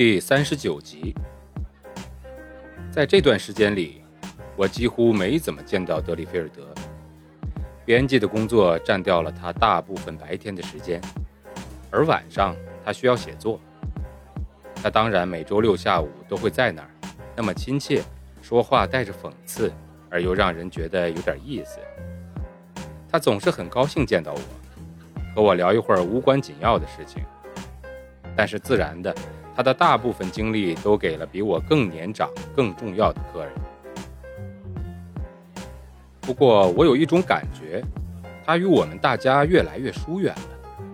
第三十九集，在这段时间里。我几乎没怎么见到德里菲尔德，编辑的工作占掉了他大部分白天的时间，而晚上他需要写作。他当然每周六下午都会在那儿，那么亲切，说话带着讽刺，而又让人觉得有点意思。他总是很高兴见到我，和我聊一会儿无关紧要的事情。但是自然的，他的大部分精力都给了比我更年长、更重要的客人。不过，我有一种感觉，他与我们大家越来越疏远了。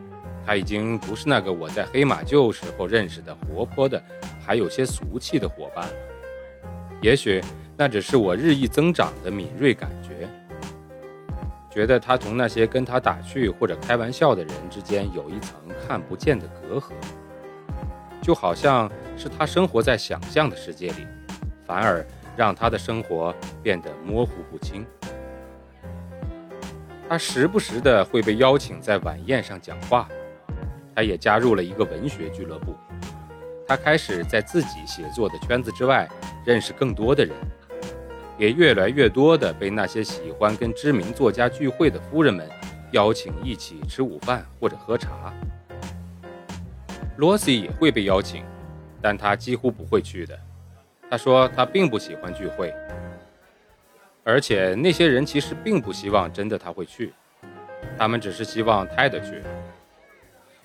他已经不是那个我在黑马厩时候认识的活泼的、还有些俗气的伙伴了。也许那只是我日益增长的敏锐感觉，觉得他同那些跟他打趣或者开玩笑的人之间有一层看不见的隔阂，就好像是他生活在想象的世界里，反而让他的生活变得模糊不清。他时不时的会被邀请在晚宴上讲话，他也加入了一个文学俱乐部。他开始在自己写作的圈子之外认识更多的人，也越来越多的被那些喜欢跟知名作家聚会的夫人们邀请一起吃午饭或者喝茶。罗西也会被邀请，但他几乎不会去的。他说他并不喜欢聚会。而且那些人其实并不希望真的他会去，他们只是希望泰德去。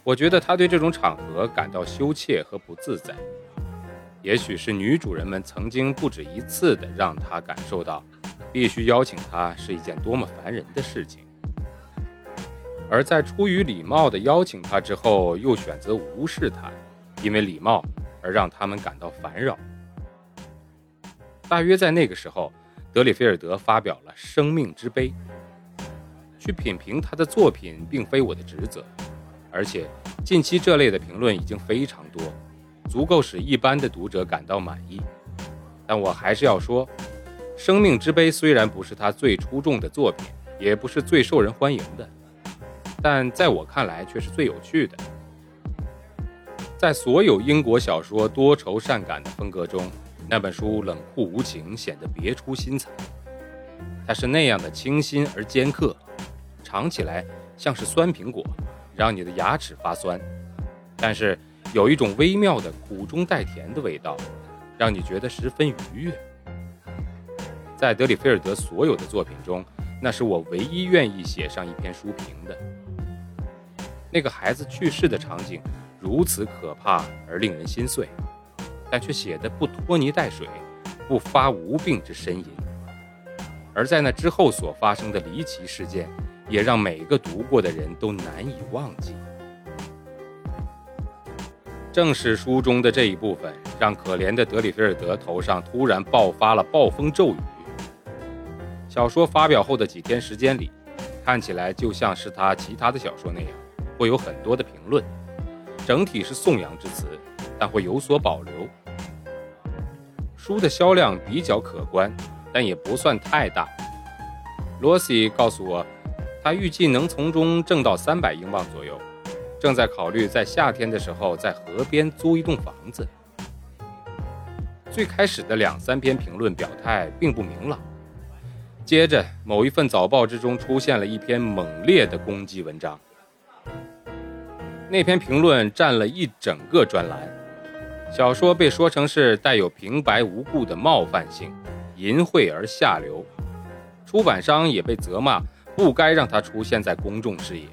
我觉得他对这种场合感到羞怯和不自在。也许是女主人们曾经不止一次的让他感受到，必须邀请他是一件多么烦人的事情。而在出于礼貌的邀请他之后，又选择无视他，因为礼貌而让他们感到烦扰。大约在那个时候。德里菲尔德发表了《生命之杯》，去品评他的作品并非我的职责，而且近期这类的评论已经非常多，足够使一般的读者感到满意。但我还是要说，《生命之杯》虽然不是他最出众的作品，也不是最受人欢迎的，但在我看来却是最有趣的。在所有英国小说多愁善感的风格中。那本书冷酷无情，显得别出心裁。它是那样的清新而尖刻，尝起来像是酸苹果，让你的牙齿发酸。但是有一种微妙的苦中带甜的味道，让你觉得十分愉悦。在德里菲尔德所有的作品中，那是我唯一愿意写上一篇书评的。那个孩子去世的场景如此可怕而令人心碎。但却写得不拖泥带水，不发无病之呻吟。而在那之后所发生的离奇事件，也让每个读过的人都难以忘记。正是书中的这一部分，让可怜的德里菲尔德头上突然爆发了暴风骤雨。小说发表后的几天时间里，看起来就像是他其他的小说那样，会有很多的评论，整体是颂扬之词，但会有所保留。书的销量比较可观，但也不算太大。罗西告诉我，他预计能从中挣到三百英镑左右，正在考虑在夏天的时候在河边租一栋房子。最开始的两三篇评论表态并不明朗，接着某一份早报之中出现了一篇猛烈的攻击文章，那篇评论占了一整个专栏。小说被说成是带有平白无故的冒犯性、淫秽而下流，出版商也被责骂不该让它出现在公众视野。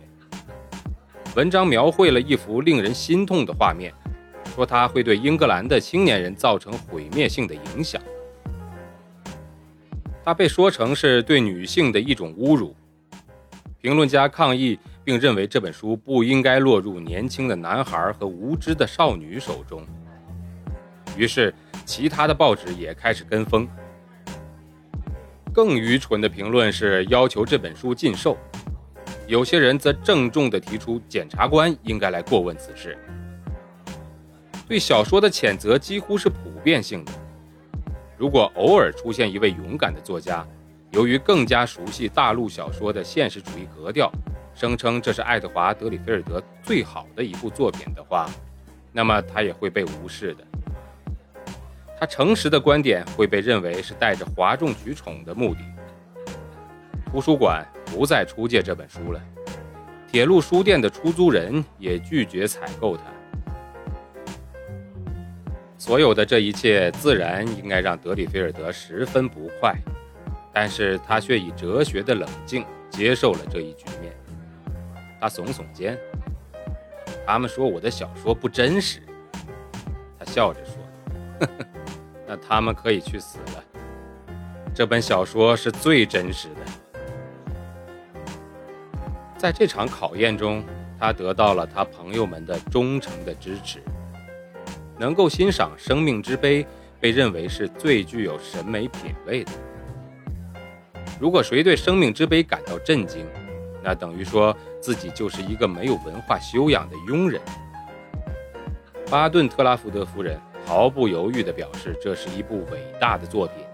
文章描绘了一幅令人心痛的画面，说它会对英格兰的青年人造成毁灭性的影响。它被说成是对女性的一种侮辱。评论家抗议，并认为这本书不应该落入年轻的男孩和无知的少女手中。于是，其他的报纸也开始跟风。更愚蠢的评论是要求这本书禁售，有些人则郑重地提出检察官应该来过问此事。对小说的谴责几乎是普遍性的。如果偶尔出现一位勇敢的作家，由于更加熟悉大陆小说的现实主义格调，声称这是爱德华·德里菲尔德最好的一部作品的话，那么他也会被无视的。他诚实的观点会被认为是带着哗众取宠的目的。图书馆不再出借这本书了，铁路书店的出租人也拒绝采购它。所有的这一切自然应该让德里菲尔德十分不快，但是他却以哲学的冷静接受了这一局面。他耸耸肩，他们说我的小说不真实。他笑着说：“呵呵。”那他们可以去死了。这本小说是最真实的。在这场考验中，他得到了他朋友们的忠诚的支持。能够欣赏《生命之杯》，被认为是最具有审美品味的。如果谁对《生命之杯》感到震惊，那等于说自己就是一个没有文化修养的庸人。巴顿特拉福德夫人。毫不犹豫地表示，这是一部伟大的作品。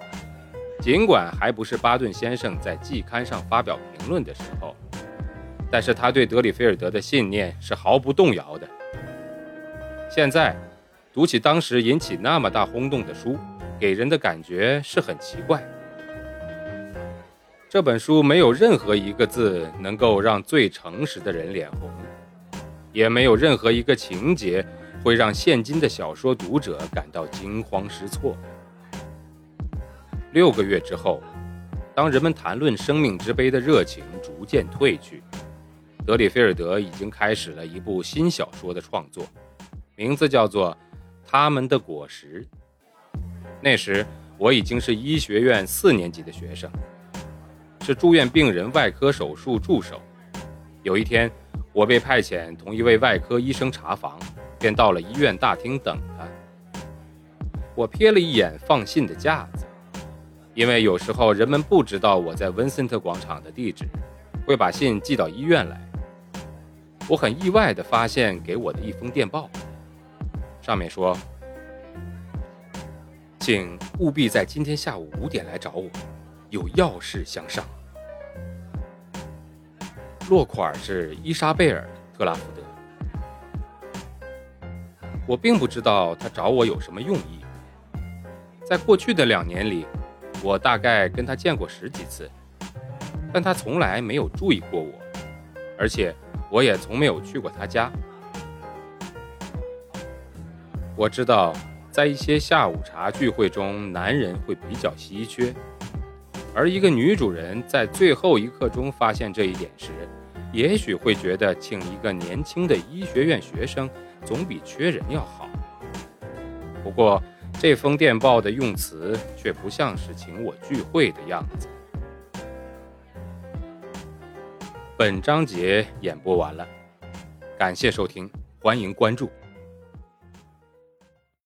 尽管还不是巴顿先生在季刊上发表评论的时候，但是他对德里菲尔德的信念是毫不动摇的。现在，读起当时引起那么大轰动的书，给人的感觉是很奇怪。这本书没有任何一个字能够让最诚实的人脸红，也没有任何一个情节。会让现今的小说读者感到惊慌失措。六个月之后，当人们谈论《生命之杯》的热情逐渐褪去，德里菲尔德已经开始了一部新小说的创作，名字叫做《他们的果实》。那时我已经是医学院四年级的学生，是住院病人外科手术助手。有一天，我被派遣同一位外科医生查房。便到了医院大厅等他。我瞥了一眼放信的架子，因为有时候人们不知道我在温森特广场的地址，会把信寄到医院来。我很意外地发现给我的一封电报，上面说：“请务必在今天下午五点来找我，有要事相商。”落款是伊莎贝尔·特拉福德。我并不知道他找我有什么用意。在过去的两年里，我大概跟他见过十几次，但他从来没有注意过我，而且我也从没有去过他家。我知道，在一些下午茶聚会中，男人会比较稀缺，而一个女主人在最后一刻中发现这一点时，也许会觉得请一个年轻的医学院学生。总比缺人要好。不过，这封电报的用词却不像是请我聚会的样子。本章节演播完了，感谢收听，欢迎关注。